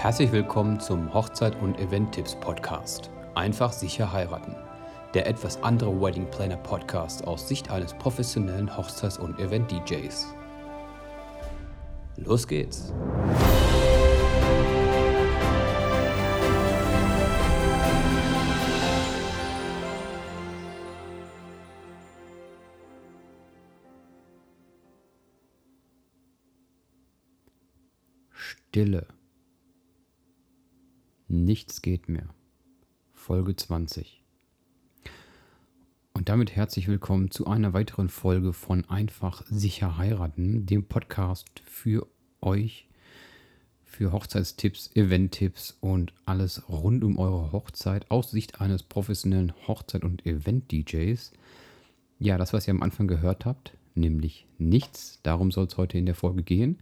Herzlich willkommen zum Hochzeit- und Event-Tipps Podcast. Einfach sicher heiraten. Der etwas andere Wedding Planner Podcast aus Sicht eines professionellen Hochzeits- und Event-DJs. Los geht's! Stille. Nichts geht mehr. Folge 20. Und damit herzlich willkommen zu einer weiteren Folge von Einfach sicher heiraten, dem Podcast für euch, für Hochzeitstipps, Eventtipps und alles rund um eure Hochzeit aus Sicht eines professionellen Hochzeit- und Event-DJs. Ja, das, was ihr am Anfang gehört habt, nämlich nichts. Darum soll es heute in der Folge gehen.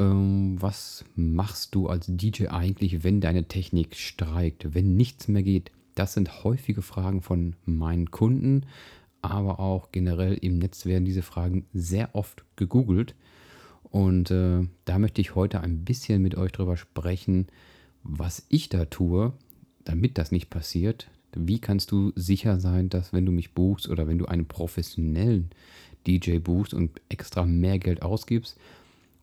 Ähm, was machst du als DJ eigentlich, wenn deine Technik streikt, wenn nichts mehr geht? Das sind häufige Fragen von meinen Kunden, aber auch generell im Netz werden diese Fragen sehr oft gegoogelt. Und äh, da möchte ich heute ein bisschen mit euch drüber sprechen, was ich da tue, damit das nicht passiert. Wie kannst du sicher sein, dass wenn du mich buchst oder wenn du einen professionellen DJ buchst und extra mehr Geld ausgibst,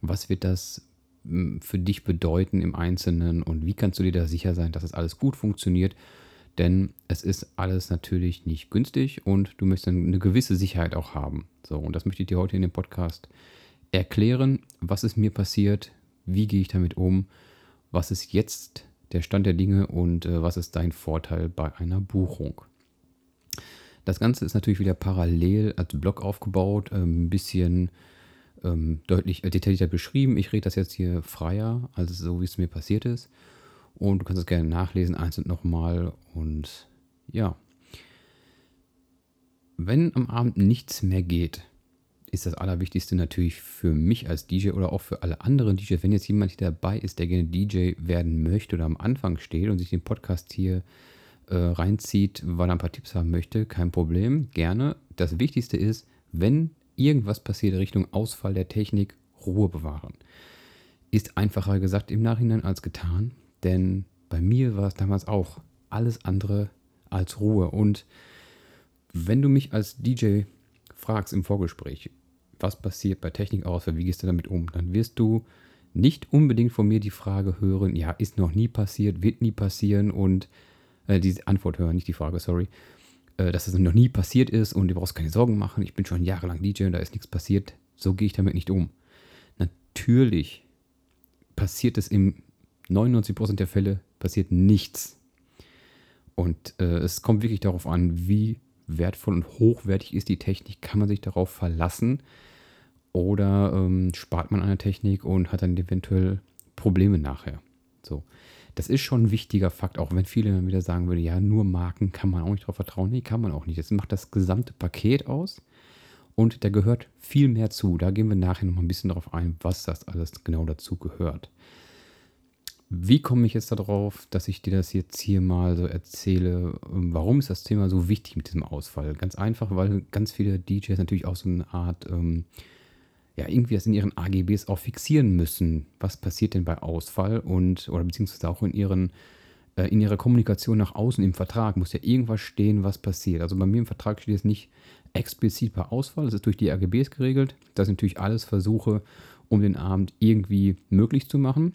was wird das hm, für dich bedeuten im Einzelnen und wie kannst du dir da sicher sein, dass es das alles gut funktioniert? Denn es ist alles natürlich nicht günstig und du möchtest eine gewisse Sicherheit auch haben. So, und das möchte ich dir heute in dem Podcast erklären. Was ist mir passiert? Wie gehe ich damit um? Was ist jetzt der Stand der Dinge und äh, was ist dein Vorteil bei einer Buchung? Das Ganze ist natürlich wieder parallel als Blog aufgebaut, äh, ein bisschen ähm, deutlich äh, detaillierter beschrieben. Ich rede das jetzt hier freier, also so wie es mir passiert ist. Und du kannst es gerne nachlesen, einzeln nochmal. Und ja, wenn am Abend nichts mehr geht, ist das Allerwichtigste natürlich für mich als DJ oder auch für alle anderen DJs, wenn jetzt jemand hier dabei ist, der gerne DJ werden möchte oder am Anfang steht und sich den Podcast hier äh, reinzieht, weil er ein paar Tipps haben möchte, kein Problem, gerne. Das Wichtigste ist, wenn irgendwas passiert Richtung Ausfall der Technik, Ruhe bewahren. Ist einfacher gesagt im Nachhinein als getan, denn bei mir war es damals auch alles andere als Ruhe. Und wenn du mich als DJ fragst im Vorgespräch, was passiert bei Technikausfall, wie gehst du damit um, dann wirst du nicht unbedingt von mir die Frage hören, ja, ist noch nie passiert, wird nie passieren und äh, diese Antwort hören, nicht die Frage, sorry, äh, dass es noch nie passiert ist und du brauchst keine Sorgen machen. Ich bin schon jahrelang DJ und da ist nichts passiert. So gehe ich damit nicht um. Natürlich passiert es in 99% der Fälle passiert nichts. Und äh, es kommt wirklich darauf an, wie wertvoll und hochwertig ist die Technik. Kann man sich darauf verlassen? Oder ähm, spart man an der Technik und hat dann eventuell Probleme nachher? So. Das ist schon ein wichtiger Fakt, auch wenn viele dann wieder sagen würden, ja, nur Marken kann man auch nicht darauf vertrauen. Nee, kann man auch nicht. Das macht das gesamte Paket aus und da gehört viel mehr zu. Da gehen wir nachher noch mal ein bisschen darauf ein, was das alles genau dazu gehört. Wie komme ich jetzt darauf, dass ich dir das jetzt hier mal so erzähle? Warum ist das Thema so wichtig mit diesem Ausfall? Ganz einfach, weil ganz viele DJs natürlich auch so eine Art ähm, ja, irgendwie das in ihren AGBs auch fixieren müssen. Was passiert denn bei Ausfall und, oder beziehungsweise auch in ihren, äh, in ihrer Kommunikation nach außen im Vertrag muss ja irgendwas stehen, was passiert. Also bei mir im Vertrag steht jetzt nicht explizit bei Ausfall, das ist durch die AGBs geregelt. Das sind natürlich alles Versuche, um den Abend irgendwie möglich zu machen.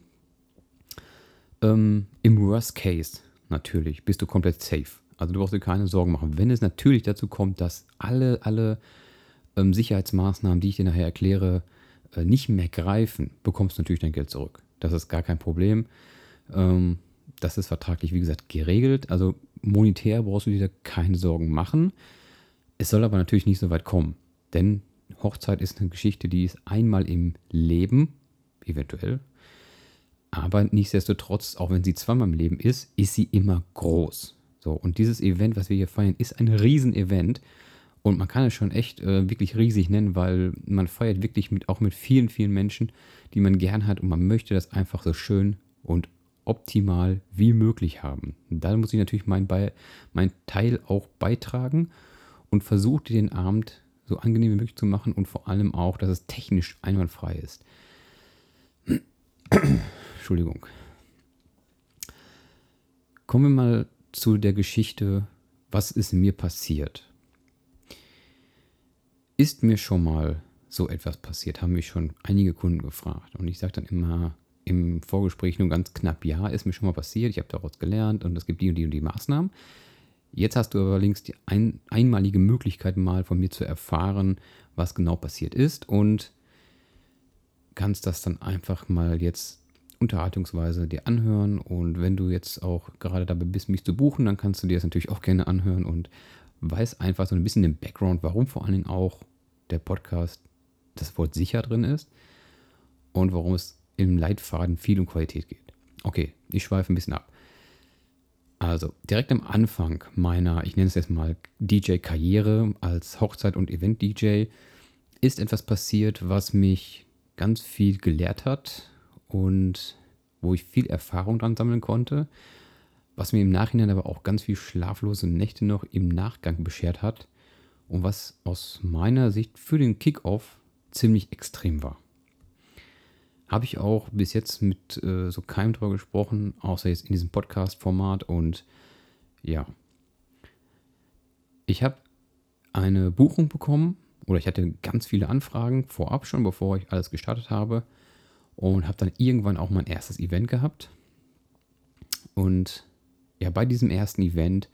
Ähm, Im Worst Case natürlich bist du komplett safe. Also du brauchst dir keine Sorgen machen. Wenn es natürlich dazu kommt, dass alle, alle ähm, Sicherheitsmaßnahmen, die ich dir nachher erkläre, äh, nicht mehr greifen, bekommst du natürlich dein Geld zurück. Das ist gar kein Problem. Ähm, das ist vertraglich, wie gesagt, geregelt. Also monetär brauchst du dir keine Sorgen machen. Es soll aber natürlich nicht so weit kommen. Denn Hochzeit ist eine Geschichte, die ist einmal im Leben, eventuell. Aber nichtsdestotrotz, auch wenn sie zweimal im Leben ist, ist sie immer groß. So, und dieses Event, was wir hier feiern, ist ein Riesenevent. Und man kann es schon echt äh, wirklich riesig nennen, weil man feiert wirklich mit, auch mit vielen, vielen Menschen, die man gern hat und man möchte das einfach so schön und optimal wie möglich haben. Da muss ich natürlich meinen mein Teil auch beitragen und versuche den Abend so angenehm wie möglich zu machen und vor allem auch, dass es technisch einwandfrei ist. Entschuldigung. Kommen wir mal zu der Geschichte, was ist mir passiert? Ist mir schon mal so etwas passiert? Haben mich schon einige Kunden gefragt. Und ich sage dann immer im Vorgespräch nur ganz knapp, ja, ist mir schon mal passiert, ich habe daraus gelernt und es gibt die und die und die Maßnahmen. Jetzt hast du aber links die ein, einmalige Möglichkeit mal von mir zu erfahren, was genau passiert ist und kannst das dann einfach mal jetzt unterhaltungsweise dir anhören und wenn du jetzt auch gerade dabei bist, mich zu buchen, dann kannst du dir das natürlich auch gerne anhören und weißt einfach so ein bisschen den Background, warum vor allen Dingen auch der Podcast das Wort sicher drin ist und warum es im Leitfaden viel um Qualität geht. Okay, ich schweife ein bisschen ab. Also, direkt am Anfang meiner, ich nenne es jetzt mal DJ-Karriere als Hochzeit- und Event-DJ, ist etwas passiert, was mich ganz viel gelehrt hat und wo ich viel Erfahrung dran sammeln konnte, was mir im Nachhinein aber auch ganz viel schlaflose Nächte noch im Nachgang beschert hat und was aus meiner Sicht für den Kickoff ziemlich extrem war. Habe ich auch bis jetzt mit äh, so keinem drüber gesprochen, außer jetzt in diesem Podcast-Format. Und ja, ich habe eine Buchung bekommen oder ich hatte ganz viele Anfragen vorab schon, bevor ich alles gestartet habe. Und habe dann irgendwann auch mein erstes Event gehabt. Und ja, bei diesem ersten Event,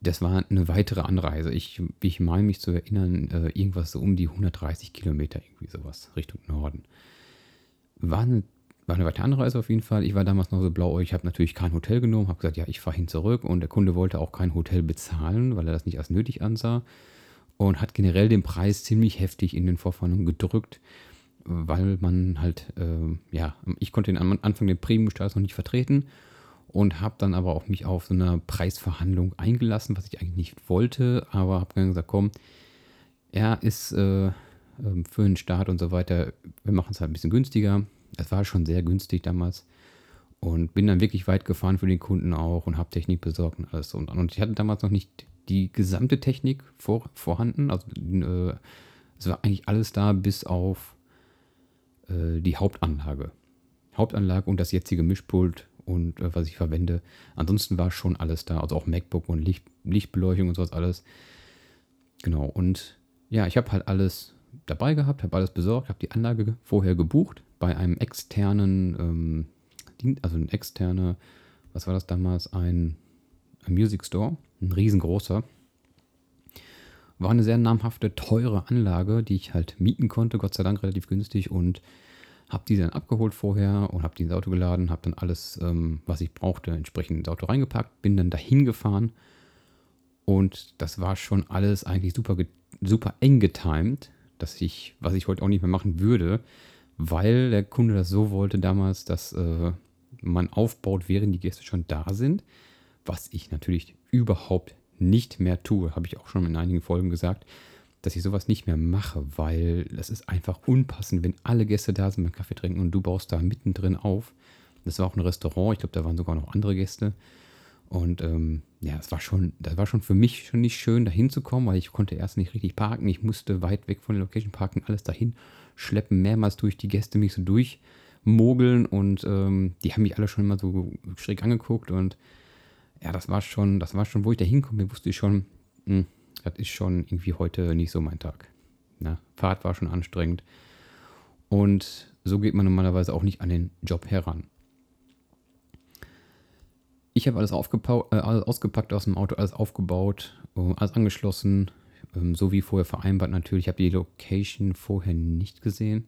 das war eine weitere Anreise. Ich, ich meine mich zu erinnern, äh, irgendwas so um die 130 Kilometer, irgendwie sowas, Richtung Norden. War eine, war eine weitere Anreise auf jeden Fall. Ich war damals noch so blau. Ich habe natürlich kein Hotel genommen, habe gesagt, ja, ich fahre hin zurück. Und der Kunde wollte auch kein Hotel bezahlen, weil er das nicht als nötig ansah. Und hat generell den Preis ziemlich heftig in den Vorverhandlungen gedrückt, weil man halt, äh, ja, ich konnte den Anfang den Premium-Status noch nicht vertreten und habe dann aber auch mich auf so eine Preisverhandlung eingelassen, was ich eigentlich nicht wollte, aber habe dann gesagt, komm, er ist äh, ähm, für den Start und so weiter. Wir machen es halt ein bisschen günstiger. Es war schon sehr günstig damals. Und bin dann wirklich weit gefahren für den Kunden auch und habe Technik besorgt und alles und Und ich hatte damals noch nicht die gesamte Technik vor, vorhanden. Also äh, es war eigentlich alles da, bis auf äh, die Hauptanlage. Hauptanlage und das jetzige Mischpult und äh, was ich verwende. Ansonsten war schon alles da, also auch MacBook und Licht, Lichtbeleuchtung und sowas alles. Genau, und ja, ich habe halt alles dabei gehabt, habe alles besorgt, habe die Anlage vorher gebucht bei einem externen, ähm, also ein externer, was war das damals, ein, ein Music Store, ein riesengroßer. War eine sehr namhafte, teure Anlage, die ich halt mieten konnte, Gott sei Dank relativ günstig und habe die dann abgeholt vorher und habe die ins Auto geladen, habe dann alles, ähm, was ich brauchte, entsprechend ins Auto reingepackt, bin dann dahin gefahren. Und das war schon alles eigentlich super, super eng getimt dass ich, was ich heute auch nicht mehr machen würde, weil der Kunde das so wollte damals, dass äh, man aufbaut, während die Gäste schon da sind, was ich natürlich überhaupt nicht mehr tue, habe ich auch schon in einigen Folgen gesagt, dass ich sowas nicht mehr mache, weil das ist einfach unpassend, wenn alle Gäste da sind beim Kaffee trinken und du baust da mittendrin auf. Das war auch ein Restaurant, ich glaube, da waren sogar noch andere Gäste. Und ähm, ja, es war schon, das war schon für mich schon nicht schön, da hinzukommen, weil ich konnte erst nicht richtig parken. Ich musste weit weg von der Location parken, alles dahin schleppen, mehrmals durch die Gäste mich so durchmogeln und ähm, die haben mich alle schon immer so schräg angeguckt und ja, das war schon, das war schon, wo ich da hinkomme, wusste ich schon, mh, hm, das ist schon irgendwie heute nicht so mein Tag. Na, Fahrt war schon anstrengend und so geht man normalerweise auch nicht an den Job heran. Ich habe alles, äh, alles ausgepackt aus dem Auto, alles aufgebaut, äh, alles angeschlossen, ähm, so wie vorher vereinbart natürlich. Ich habe die Location vorher nicht gesehen,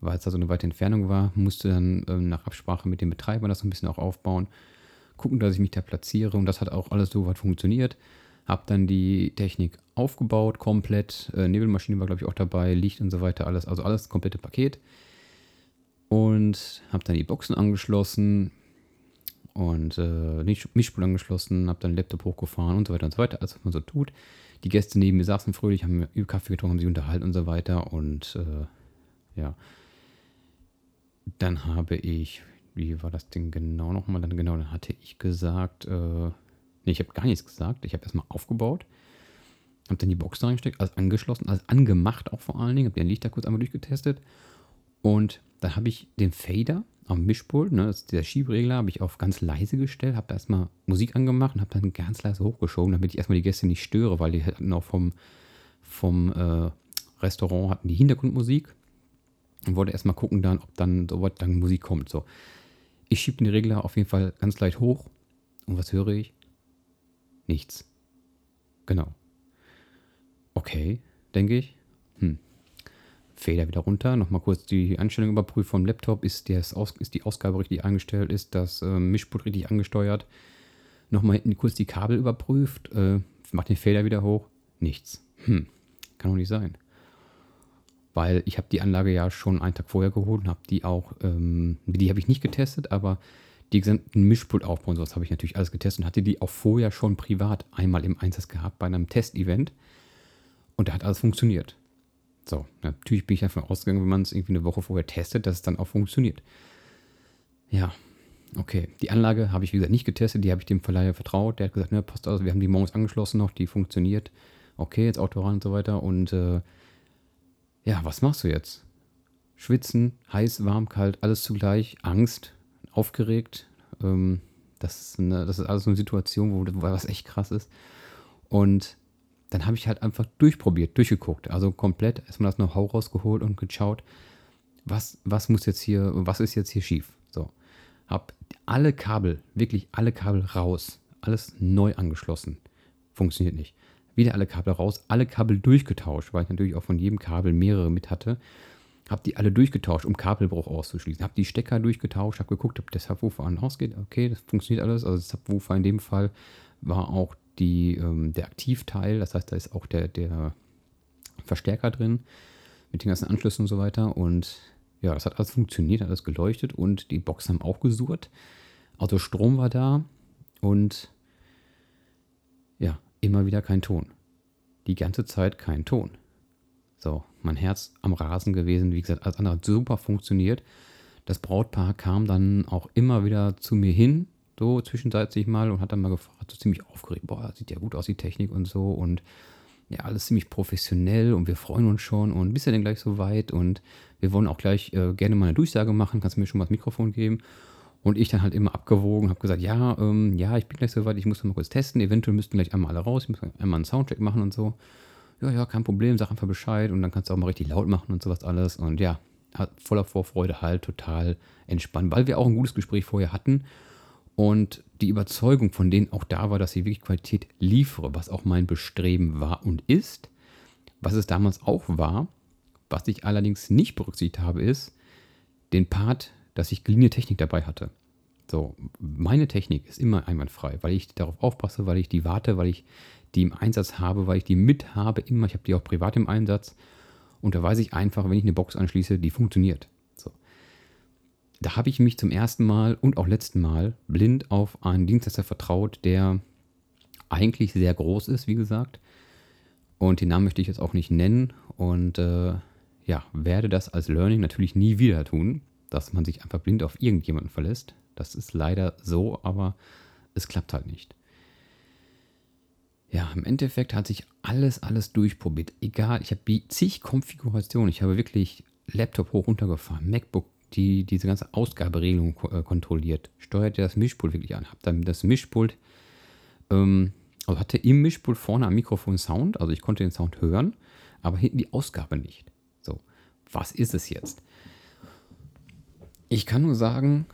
weil es da so eine weite Entfernung war. Musste dann ähm, nach Absprache mit dem Betreiber das ein bisschen auch aufbauen, gucken, dass ich mich da platziere und das hat auch alles so weit funktioniert. Habe dann die Technik aufgebaut, komplett. Äh, Nebelmaschine war, glaube ich, auch dabei, Licht und so weiter, alles, also alles komplette Paket. Und habe dann die Boxen angeschlossen, und äh, Mischpult angeschlossen, habe dann Laptop hochgefahren und so weiter und so weiter, alles was man so tut. Die Gäste neben mir saßen fröhlich, haben Kaffee getrunken, haben sich unterhalten und so weiter und äh, ja. Dann habe ich, wie war das Ding genau nochmal? Dann genau, dann hatte ich gesagt, äh, nee, ich habe gar nichts gesagt. Ich habe erstmal aufgebaut, habe dann die Box reingesteckt, alles angeschlossen, alles angemacht auch vor allen Dingen, habe den Lichter kurz einmal durchgetestet und dann habe ich den Fader am Mischpult, ne, das der Schieberegler, habe ich auf ganz leise gestellt, habe erstmal Musik angemacht und habe dann ganz leise hochgeschoben, damit ich erstmal die Gäste nicht störe, weil die hatten auch vom, vom äh, Restaurant hatten die Hintergrundmusik und wollte erstmal gucken dann, ob dann soweit dann Musik kommt. So. Ich schiebe den Regler auf jeden Fall ganz leicht hoch und was höre ich? Nichts. Genau. Okay, denke ich. Hm. Feder wieder runter, nochmal kurz die Einstellung überprüfen vom Laptop, ist, ist die Ausgabe richtig eingestellt, ist das äh, Mischpult richtig angesteuert. Nochmal hinten kurz die Kabel überprüft, äh, macht den Feder wieder hoch, nichts. Hm, kann doch nicht sein. Weil ich habe die Anlage ja schon einen Tag vorher geholt und habe die auch, ähm, die habe ich nicht getestet, aber die gesamten Mischpultaufbau und sowas habe ich natürlich alles getestet und hatte die auch vorher schon privat einmal im Einsatz gehabt bei einem Testevent. Und da hat alles funktioniert. So, natürlich bin ich davon ausgegangen, wenn man es irgendwie eine Woche vorher testet, dass es dann auch funktioniert. Ja, okay. Die Anlage habe ich, wie gesagt, nicht getestet. Die habe ich dem Verleiher vertraut. Der hat gesagt, ne, passt aus, wir haben die morgens angeschlossen noch, die funktioniert. Okay, jetzt Auto ran und so weiter. Und äh, ja, was machst du jetzt? Schwitzen, heiß, warm, kalt, alles zugleich, Angst, aufgeregt. Ähm, das, ist eine, das ist alles so eine Situation, wo, wo was echt krass ist. Und dann habe ich halt einfach durchprobiert, durchgeguckt. Also komplett erstmal das Know-how rausgeholt und geschaut, was, was muss jetzt hier, was ist jetzt hier schief. So. Hab alle Kabel, wirklich alle Kabel raus, alles neu angeschlossen. Funktioniert nicht. Wieder alle Kabel raus, alle Kabel durchgetauscht, weil ich natürlich auch von jedem Kabel mehrere mit hatte. Habe die alle durchgetauscht, um Kabelbruch auszuschließen. Habe die Stecker durchgetauscht, habe geguckt, ob der Subwoofer an ausgeht. Okay, das funktioniert alles. Also der Subwoofer in dem Fall war auch die, ähm, der Aktivteil, das heißt, da ist auch der, der Verstärker drin mit den ganzen Anschlüssen und so weiter. Und ja, das hat alles funktioniert, hat alles geleuchtet und die Boxen haben auch gesurrt. Also Strom war da und ja, immer wieder kein Ton. Die ganze Zeit kein Ton. So, mein Herz am Rasen gewesen. Wie gesagt, alles andere hat super funktioniert. Das Brautpaar kam dann auch immer wieder zu mir hin so zwischenzeitlich mal und hat dann mal gefragt, so ziemlich aufgeregt, boah, sieht ja gut aus, die Technik und so und ja, alles ziemlich professionell und wir freuen uns schon und bist ja denn gleich so weit und wir wollen auch gleich äh, gerne mal eine Durchsage machen, kannst du mir schon mal das Mikrofon geben? Und ich dann halt immer abgewogen, habe gesagt, ja, ähm, ja, ich bin gleich so weit, ich muss noch mal kurz testen, eventuell müssten gleich einmal alle raus, ich muss einmal einen Soundcheck machen und so. Ja, ja, kein Problem, sag einfach Bescheid und dann kannst du auch mal richtig laut machen und sowas alles und ja, voller Vorfreude halt total entspannt, weil wir auch ein gutes Gespräch vorher hatten und die Überzeugung von denen auch da war, dass ich wirklich Qualität liefere, was auch mein Bestreben war und ist. Was es damals auch war, was ich allerdings nicht berücksichtigt habe, ist den Part, dass ich geliehene Technik dabei hatte. So, meine Technik ist immer einwandfrei, weil ich darauf aufpasse, weil ich die warte, weil ich die im Einsatz habe, weil ich die mit habe, immer. Ich habe die auch privat im Einsatz. Und da weiß ich einfach, wenn ich eine Box anschließe, die funktioniert da habe ich mich zum ersten Mal und auch letzten Mal blind auf einen Dienstleister vertraut, der eigentlich sehr groß ist, wie gesagt. Und den Namen möchte ich jetzt auch nicht nennen. Und äh, ja, werde das als Learning natürlich nie wieder tun, dass man sich einfach blind auf irgendjemanden verlässt. Das ist leider so, aber es klappt halt nicht. Ja, im Endeffekt hat sich alles, alles durchprobiert. Egal, ich habe zig Konfigurationen. Ich habe wirklich Laptop hoch runtergefahren, MacBook die diese ganze Ausgaberegelung äh, kontrolliert. Steuert ihr das Mischpult wirklich an. Habt dann das Mischpult, ähm, also hatte im Mischpult vorne am Mikrofon Sound, also ich konnte den Sound hören, aber hinten die Ausgabe nicht. So, was ist es jetzt? Ich kann nur sagen,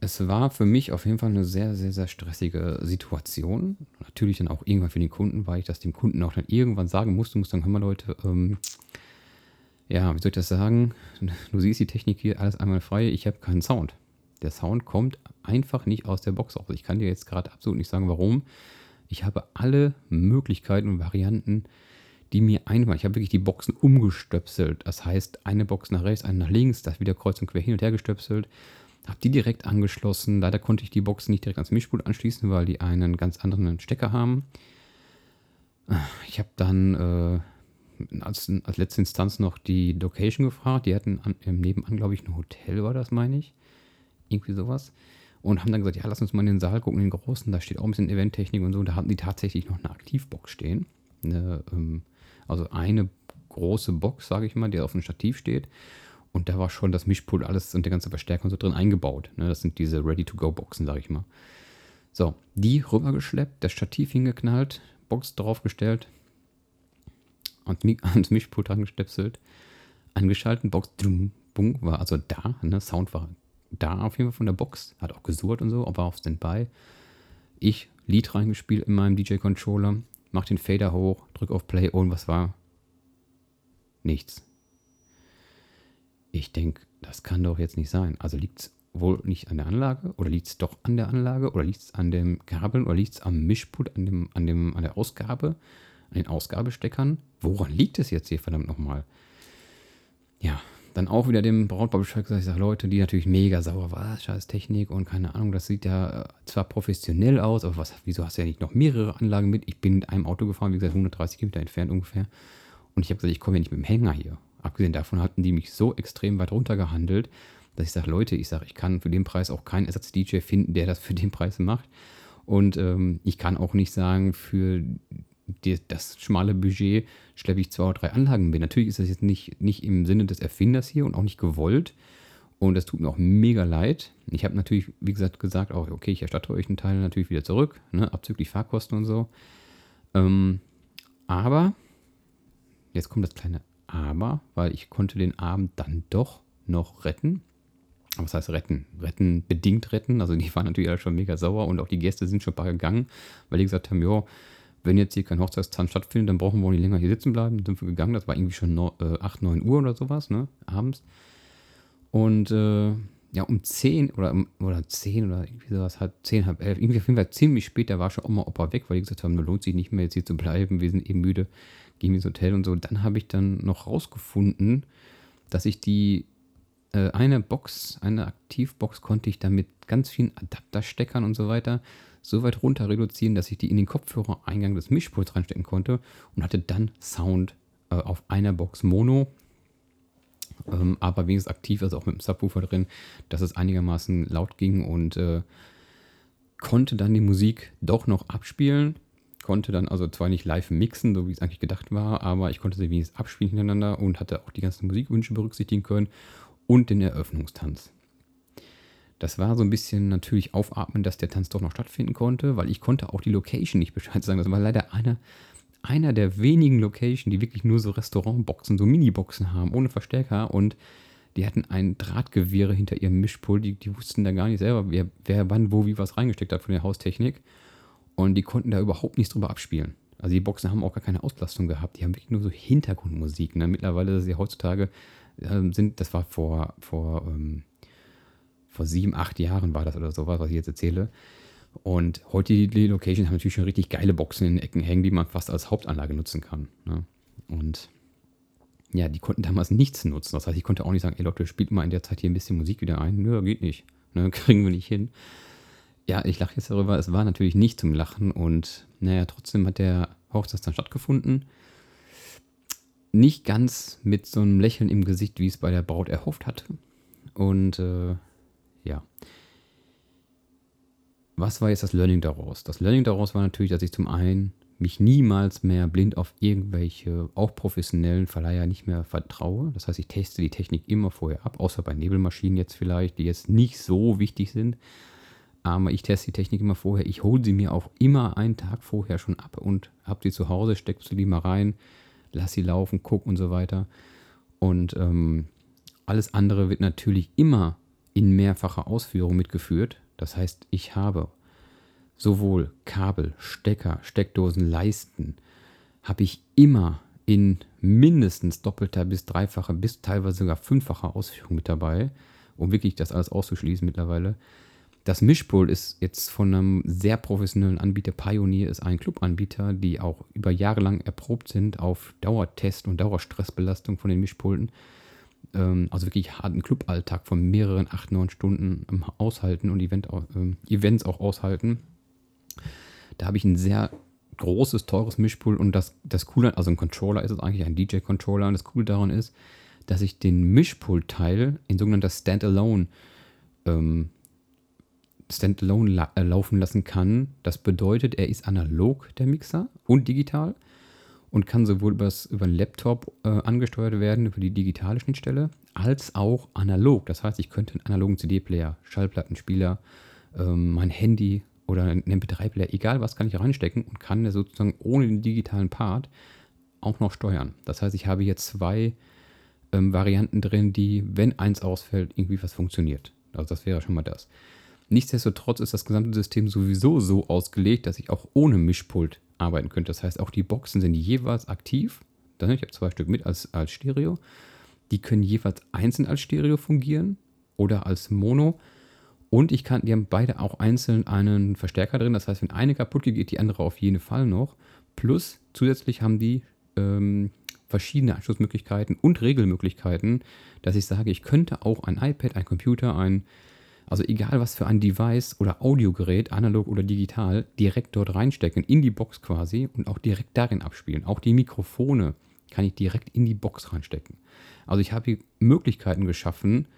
es war für mich auf jeden Fall eine sehr, sehr, sehr stressige Situation. Natürlich dann auch irgendwann für den Kunden, weil ich das dem Kunden auch dann irgendwann sagen musste, muss dann, hör mal Leute, ähm, ja, wie soll ich das sagen? Du siehst die Technik hier alles einmal frei. Ich habe keinen Sound. Der Sound kommt einfach nicht aus der Box raus. Ich kann dir jetzt gerade absolut nicht sagen, warum. Ich habe alle Möglichkeiten und Varianten, die mir einfallen. Ich habe wirklich die Boxen umgestöpselt. Das heißt, eine Box nach rechts, eine nach links, das wieder kreuz und quer hin und her gestöpselt. Habe die direkt angeschlossen. Leider konnte ich die Boxen nicht direkt ans Mischpult anschließen, weil die einen ganz anderen Stecker haben. Ich habe dann äh, als, als letzte Instanz noch die Location gefragt. Die hatten an, nebenan, glaube ich, ein Hotel, war das, meine ich. Irgendwie sowas. Und haben dann gesagt, ja, lass uns mal in den Saal gucken, den großen. Da steht auch ein bisschen Eventtechnik und so. Da hatten die tatsächlich noch eine Aktivbox stehen. Eine, ähm, also eine große Box, sage ich mal, die auf einem Stativ steht. Und da war schon das Mischpult, alles und der ganze Verstärker und so drin eingebaut. Ne? Das sind diese Ready-to-Go-Boxen, sag ich mal. So, die rübergeschleppt, das Stativ hingeknallt, Box draufgestellt, ans Mischpult angestöpselt, angeschalten, Box, drum, bung, war also da, ne? Sound war da auf jeden Fall von der Box, hat auch gesurrt und so, aber auf Standby. Ich Lied reingespielt in meinem DJ-Controller, mach den Fader hoch, drück auf Play und was war? Nichts. Ich denke, das kann doch jetzt nicht sein. Also liegt es wohl nicht an der Anlage oder liegt es doch an der Anlage oder liegt es an dem Kabeln oder liegt es am Mischpult, an, dem, an, dem, an der Ausgabe, an den Ausgabesteckern? Woran liegt es jetzt hier verdammt nochmal? Ja, dann auch wieder dem Brautpaar Bescheid gesagt, ich sage, Leute, die natürlich mega sauer war, scheiß Technik und keine Ahnung, das sieht ja äh, zwar professionell aus, aber was, wieso hast du ja nicht noch mehrere Anlagen mit? Ich bin mit einem Auto gefahren, wie gesagt, 130 Kilometer entfernt ungefähr. Und ich habe gesagt, ich komme ja nicht mit dem Hänger hier. Abgesehen davon hatten die mich so extrem weit runter gehandelt, dass ich sage, Leute, ich sage, ich kann für den Preis auch keinen Ersatz-DJ finden, der das für den Preis macht. Und ähm, ich kann auch nicht sagen, für die, das schmale Budget schleppe ich zwei oder drei Anlagen mit. Natürlich ist das jetzt nicht, nicht im Sinne des Erfinders hier und auch nicht gewollt. Und das tut mir auch mega leid. Ich habe natürlich, wie gesagt, gesagt, auch, okay, ich erstatte euch einen Teil natürlich wieder zurück, ne, abzüglich Fahrkosten und so. Ähm, aber, jetzt kommt das kleine Aber, weil ich konnte den Abend dann doch noch retten. Was heißt retten? Retten, bedingt retten. Also die waren natürlich alle schon mega sauer und auch die Gäste sind schon ein paar gegangen, weil die gesagt haben, ja, wenn jetzt hier kein Hochzeitstanz stattfindet, dann brauchen wir auch nicht länger hier sitzen bleiben. Dann sind wir gegangen. Das war irgendwie schon no, äh, 8, 9 Uhr oder sowas, ne? Abends. Und äh, ja, um 10 oder, oder 10 oder irgendwie sowas, halb 10, halb 11, irgendwie auf jeden Fall ziemlich spät, da war schon Oma, Opa weg, weil die gesagt haben, nur lohnt sich nicht mehr jetzt hier zu bleiben, wir sind eben müde, gehen ins Hotel und so. Dann habe ich dann noch rausgefunden, dass ich die äh, eine Box, eine Aktivbox konnte ich dann mit ganz vielen Adaptersteckern und so weiter so weit runter reduzieren, dass ich die in den Kopfhörereingang des Mischpults reinstecken konnte und hatte dann Sound äh, auf einer Box Mono, ähm, aber wenigstens aktiv, also auch mit dem Subwoofer drin, dass es einigermaßen laut ging und äh, konnte dann die Musik doch noch abspielen. Konnte dann also zwar nicht live mixen, so wie es eigentlich gedacht war, aber ich konnte sie wenigstens abspielen hintereinander und hatte auch die ganzen Musikwünsche berücksichtigen können und den Eröffnungstanz. Das war so ein bisschen natürlich aufatmen, dass der Tanz doch noch stattfinden konnte, weil ich konnte auch die Location nicht Bescheid sagen. Das war leider einer, einer der wenigen Locations, die wirklich nur so Restaurantboxen, so Mini-Boxen haben, ohne Verstärker und die hatten ein Drahtgewehre hinter ihrem Mischpult. Die, die wussten da gar nicht selber, wer, wer wann, wo, wie was reingesteckt hat von der Haustechnik. Und die konnten da überhaupt nichts drüber abspielen. Also die Boxen haben auch gar keine Auslastung gehabt. Die haben wirklich nur so Hintergrundmusik. Ne? Mittlerweile ist sie heutzutage äh, sind, das war vor, vor ähm, vor sieben, acht Jahren war das oder sowas, was ich jetzt erzähle. Und heute die Location haben natürlich schon richtig geile Boxen in den Ecken hängen, die man fast als Hauptanlage nutzen kann. Ne? Und ja, die konnten damals nichts nutzen. Das heißt, ich konnte auch nicht sagen, ey Leute, spielt mal in der Zeit hier ein bisschen Musik wieder ein. Nö, geht nicht. Ne? Kriegen wir nicht hin. Ja, ich lache jetzt darüber. Es war natürlich nicht zum Lachen. Und naja, trotzdem hat der Hochzeit dann stattgefunden. Nicht ganz mit so einem Lächeln im Gesicht, wie es bei der Braut erhofft hatte. Und äh, ja. Was war jetzt das Learning daraus? Das Learning daraus war natürlich, dass ich zum einen mich niemals mehr blind auf irgendwelche, auch professionellen Verleiher nicht mehr vertraue. Das heißt, ich teste die Technik immer vorher ab, außer bei Nebelmaschinen jetzt vielleicht, die jetzt nicht so wichtig sind. Aber ich teste die Technik immer vorher. Ich hole sie mir auch immer einen Tag vorher schon ab und habe sie zu Hause, stecke sie mal rein, lass sie laufen, guck und so weiter. Und ähm, alles andere wird natürlich immer in mehrfacher Ausführung mitgeführt. Das heißt, ich habe sowohl Kabel, Stecker, Steckdosen, Leisten, habe ich immer in mindestens doppelter bis dreifacher bis teilweise sogar fünffacher Ausführung mit dabei, um wirklich das alles auszuschließen mittlerweile. Das Mischpult ist jetzt von einem sehr professionellen Anbieter. Pioneer ist ein Clubanbieter, die auch über Jahre lang erprobt sind auf Dauertest und Dauerstressbelastung von den Mischpulten ähm, also wirklich harten Cluballtag von mehreren, acht, neun Stunden aushalten und Event, ähm, Events auch aushalten. Da habe ich ein sehr großes, teures Mischpult und das, das Coole, also ein Controller ist es eigentlich, ein DJ-Controller und das Coole daran ist, dass ich den Mischpult-Teil in sogenannter Standalone ähm, Standalone la äh, laufen lassen kann. Das bedeutet, er ist analog, der Mixer, und digital. Und kann sowohl übers, über einen Laptop äh, angesteuert werden, über die digitale Schnittstelle, als auch analog. Das heißt, ich könnte einen analogen CD-Player, Schallplattenspieler, ähm, mein Handy oder einen MP3-Player, egal was, kann ich reinstecken und kann sozusagen ohne den digitalen Part auch noch steuern. Das heißt, ich habe hier zwei ähm, Varianten drin, die, wenn eins ausfällt, irgendwie was funktioniert. Also das wäre schon mal das. Nichtsdestotrotz ist das gesamte System sowieso so ausgelegt, dass ich auch ohne Mischpult arbeiten könnte. Das heißt, auch die Boxen sind jeweils aktiv. Ich habe zwei Stück mit als, als Stereo. Die können jeweils einzeln als Stereo fungieren oder als Mono. Und ich kann, die haben beide auch einzeln einen Verstärker drin. Das heißt, wenn eine kaputt geht, geht die andere auf jeden Fall noch. Plus zusätzlich haben die ähm, verschiedene Anschlussmöglichkeiten und Regelmöglichkeiten, dass ich sage, ich könnte auch ein iPad, ein Computer, ein, also egal was für ein Device oder Audiogerät, analog oder digital, direkt dort reinstecken, in die Box quasi und auch direkt darin abspielen. Auch die Mikrofone kann ich direkt in die Box reinstecken. Also ich habe hier Möglichkeiten geschaffen,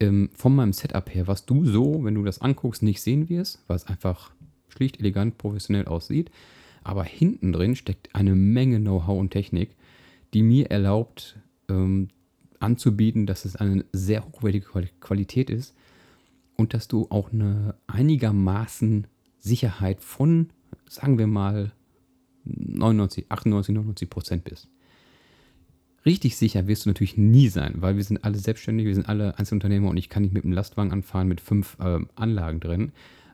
ähm, von meinem Setup her, was du so, wenn du das anguckst, nicht sehen wirst, weil es einfach schlicht, elegant, professionell aussieht. Aber hinten drin steckt eine Menge Know-how und Technik, die mir erlaubt, ähm, anzubieten, dass es eine sehr hochwertige Qualität ist und dass du auch eine einigermaßen Sicherheit von, sagen wir mal, 99, 98, 99 Prozent bist. Richtig sicher wirst du natürlich nie sein, weil wir sind alle selbstständig, wir sind alle Einzelunternehmer und ich kann nicht mit einem Lastwagen anfahren mit fünf äh, Anlagen drin.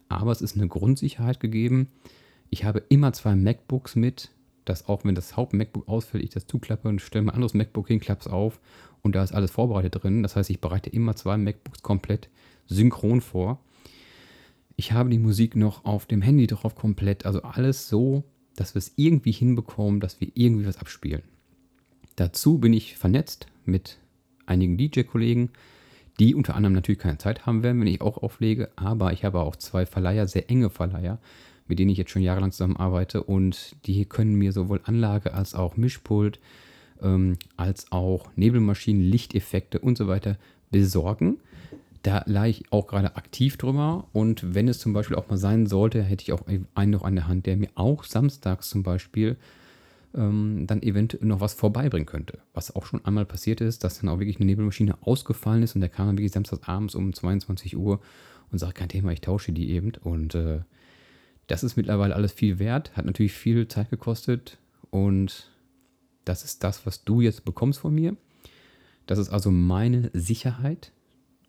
Aber es ist eine Grundsicherheit gegeben. Ich habe immer zwei MacBooks mit, dass auch wenn das Haupt-MacBook ausfällt, ich das zuklappe und stelle mein anderes MacBook hin, klappe es auf und da ist alles vorbereitet drin. Das heißt, ich bereite immer zwei MacBooks komplett synchron vor. Ich habe die Musik noch auf dem Handy drauf komplett, also alles so, dass wir es irgendwie hinbekommen, dass wir irgendwie was abspielen. Dazu bin ich vernetzt mit einigen DJ-Kollegen, die unter anderem natürlich keine Zeit haben werden, wenn ich auch auflege, aber ich habe auch zwei Verleiher, sehr enge Verleiher, mit denen ich jetzt schon jahrelang zusammenarbeite und die können mir sowohl Anlage als auch Mischpult, ähm, als auch Nebelmaschinen, Lichteffekte und so weiter besorgen. Da lag ich auch gerade aktiv drüber und wenn es zum Beispiel auch mal sein sollte, hätte ich auch einen noch an der Hand, der mir auch samstags zum Beispiel ähm, dann eventuell noch was vorbeibringen könnte. Was auch schon einmal passiert ist, dass dann auch wirklich eine Nebelmaschine ausgefallen ist und der kam dann wirklich samstags abends um 22 Uhr und sagt, kein Thema, ich tausche die eben. Und äh, das ist mittlerweile alles viel wert, hat natürlich viel Zeit gekostet und das ist das, was du jetzt bekommst von mir. Das ist also meine Sicherheit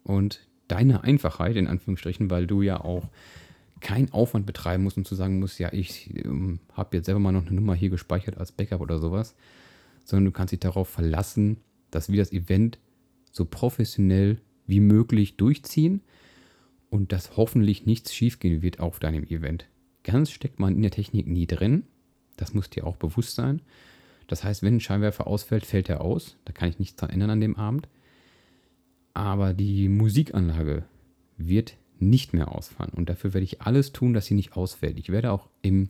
und deine Einfachheit, in Anführungsstrichen, weil du ja auch keinen Aufwand betreiben musst und zu sagen musst, ja, ich ähm, habe jetzt selber mal noch eine Nummer hier gespeichert als Backup oder sowas, sondern du kannst dich darauf verlassen, dass wir das Event so professionell wie möglich durchziehen und dass hoffentlich nichts schiefgehen wird auf deinem Event. Ganz steckt man in der Technik nie drin, das muss dir auch bewusst sein. Das heißt, wenn ein Scheinwerfer ausfällt, fällt er aus. Da kann ich nichts dran ändern an dem Abend. Aber die Musikanlage wird nicht mehr ausfallen. Und dafür werde ich alles tun, dass sie nicht ausfällt. Ich werde auch im,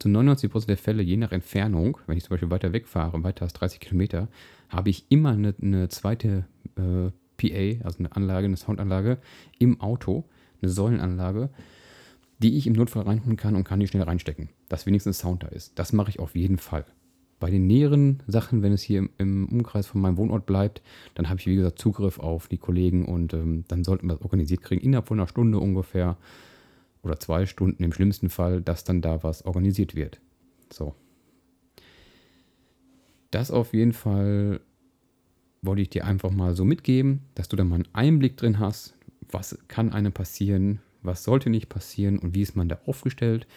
zu 99% der Fälle, je nach Entfernung, wenn ich zum Beispiel weiter wegfahre, weiter als 30 Kilometer, habe ich immer eine, eine zweite äh, PA, also eine Anlage, eine Soundanlage im Auto, eine Säulenanlage, die ich im Notfall reinholen kann und kann die schnell reinstecken, dass wenigstens Sound da ist. Das mache ich auf jeden Fall. Bei den näheren Sachen, wenn es hier im, Umkreis von meinem Wohnort bleibt, dann habe ich, wie gesagt, Zugriff auf die Kollegen und ähm, dann sollten wir das organisiert kriegen, innerhalb von einer Stunde ungefähr oder zwei Stunden im schlimmsten Fall, dass dann da was organisiert wird. So. Das auf jeden Fall wollte ich dir einfach mal so mitgeben, dass du da mal einen Einblick drin hast, was kann einem passieren, was sollte nicht passieren und wie ist man da aufgestellt.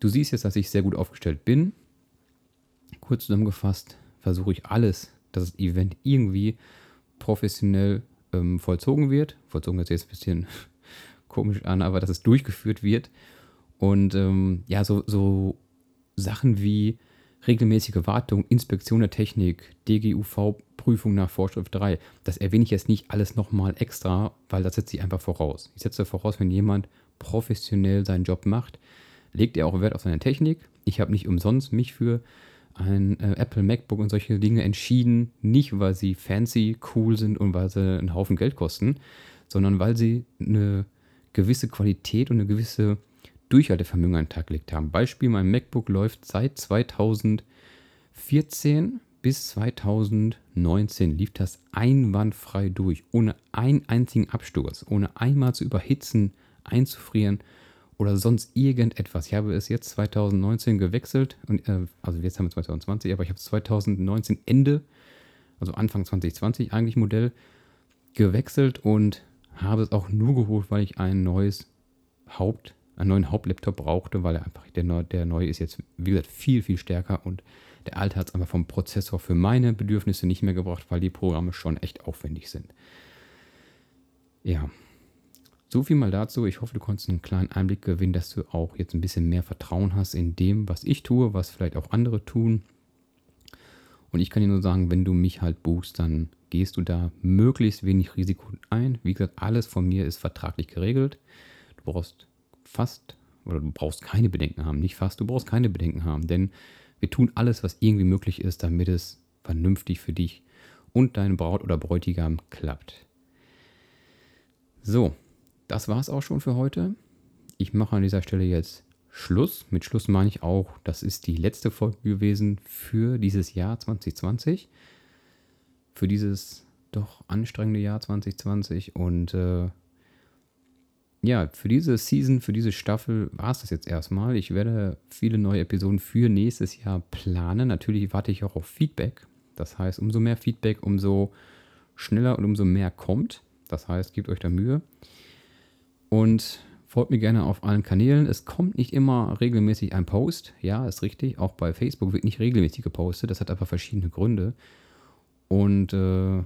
Du siehst jetzt, dass ich sehr gut aufgestellt bin. Kurz zusammengefasst versuche ich alles, dass das Event irgendwie professionell ähm, vollzogen wird. Vollzogen ist jetzt ein bisschen komisch an, aber dass es durchgeführt wird. Und ähm, ja, so, so Sachen wie regelmäßige Wartung, Inspektion der Technik, DGUV-Prüfung nach Vorschrift 3, das erwähne ich jetzt nicht alles nochmal extra, weil das setze ich einfach voraus. Ich setze voraus, wenn jemand professionell seinen Job macht, legt er auch Wert auf seine Technik. Ich habe nicht umsonst mich für ein äh, Apple MacBook und solche Dinge entschieden, nicht weil sie fancy, cool sind und weil sie einen Haufen Geld kosten, sondern weil sie eine gewisse Qualität und eine gewisse Durchhaltevermögen an den Tag gelegt haben. Beispiel, mein MacBook läuft seit 2014 2014 bis 2019 lief das einwandfrei durch, ohne einen einzigen Absturz, ohne einmal zu überhitzen, einzufrieren oder sonst irgendetwas. Ich habe es jetzt 2019 gewechselt, und, äh, also jetzt haben wir 2020, aber ich habe es 2019 Ende, also Anfang 2020 eigentlich Modell, gewechselt und habe es auch nur geholt, weil ich ein neues Haupt, einen neuen Hauptlaptop brauchte, weil er einfach, der, der neue ist jetzt, wie gesagt, viel, viel stärker und der alte hat es einfach vom Prozessor für meine Bedürfnisse nicht mehr gebracht, weil die Programme schon echt aufwendig sind. Ja, so viel mal dazu. Ich hoffe, du konntest einen kleinen Einblick gewinnen, dass du auch jetzt ein bisschen mehr Vertrauen hast in dem, was ich tue, was vielleicht auch andere tun. Und ich kann dir nur sagen, wenn du mich halt buchst, dann gehst du da möglichst wenig Risiko ein. Wie gesagt, alles von mir ist vertraglich geregelt. Du brauchst fast oder du brauchst keine Bedenken haben. Nicht fast, du brauchst keine Bedenken haben, denn wir tun alles, was irgendwie möglich ist, damit es vernünftig für dich und deine Braut oder Bräutigam klappt. So, das war es auch schon für heute. Ich mache an dieser Stelle jetzt Schluss. Mit Schluss meine ich auch, das ist die letzte Folge gewesen für dieses Jahr 2020. Für dieses doch anstrengende Jahr 2020. Und äh, ja, für diese Season, für diese Staffel war es das jetzt erstmal. Ich werde viele neue Episoden für nächstes Jahr planen. Natürlich warte ich auch auf Feedback. Das heißt, umso mehr Feedback, umso schneller und umso mehr kommt. Das heißt, gebt euch da Mühe. Und folgt mir gerne auf allen Kanälen. Es kommt nicht immer regelmäßig ein Post. Ja, ist richtig. Auch bei Facebook wird nicht regelmäßig gepostet. Das hat aber verschiedene Gründe. Und äh,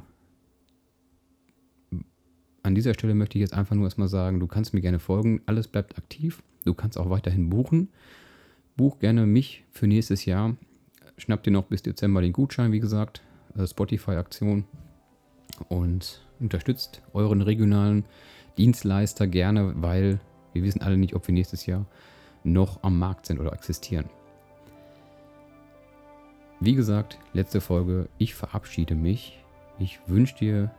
an dieser Stelle möchte ich jetzt einfach nur erstmal sagen, du kannst mir gerne folgen, alles bleibt aktiv, du kannst auch weiterhin buchen. Buch gerne mich für nächstes Jahr. Schnapp dir noch bis Dezember den Gutschein, wie gesagt, äh, Spotify-Aktion und unterstützt euren regionalen Dienstleister gerne, weil wir wissen alle nicht, ob wir nächstes Jahr noch am Markt sind oder existieren. Wie gesagt, letzte Folge. Ich verabschiede mich. Ich wünsche dir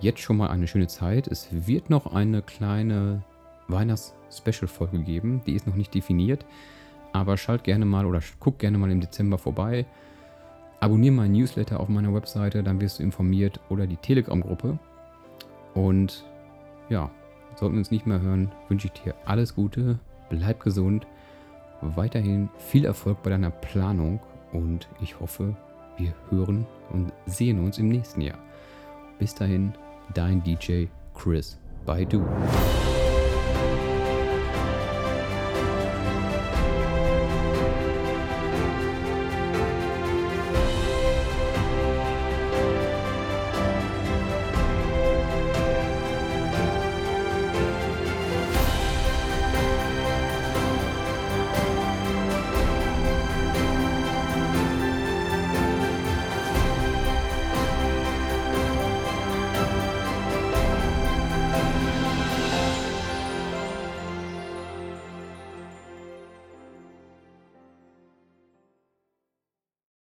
jetzt schon mal eine schöne Zeit. Es wird noch eine kleine Weihnachts-Special-Folge geben. Die ist noch nicht definiert. Aber schalt gerne mal oder guck gerne mal im Dezember vorbei. Abonniere meinen Newsletter auf meiner Webseite, dann wirst du informiert. Oder die Telegram-Gruppe. Und ja, sollten wir uns nicht mehr hören, wünsche ich dir alles Gute, bleib gesund, weiterhin viel Erfolg bei deiner Planung und ich hoffe, wir hören und sehen uns im nächsten Jahr. Bis dahin, dein DJ Chris Baidu.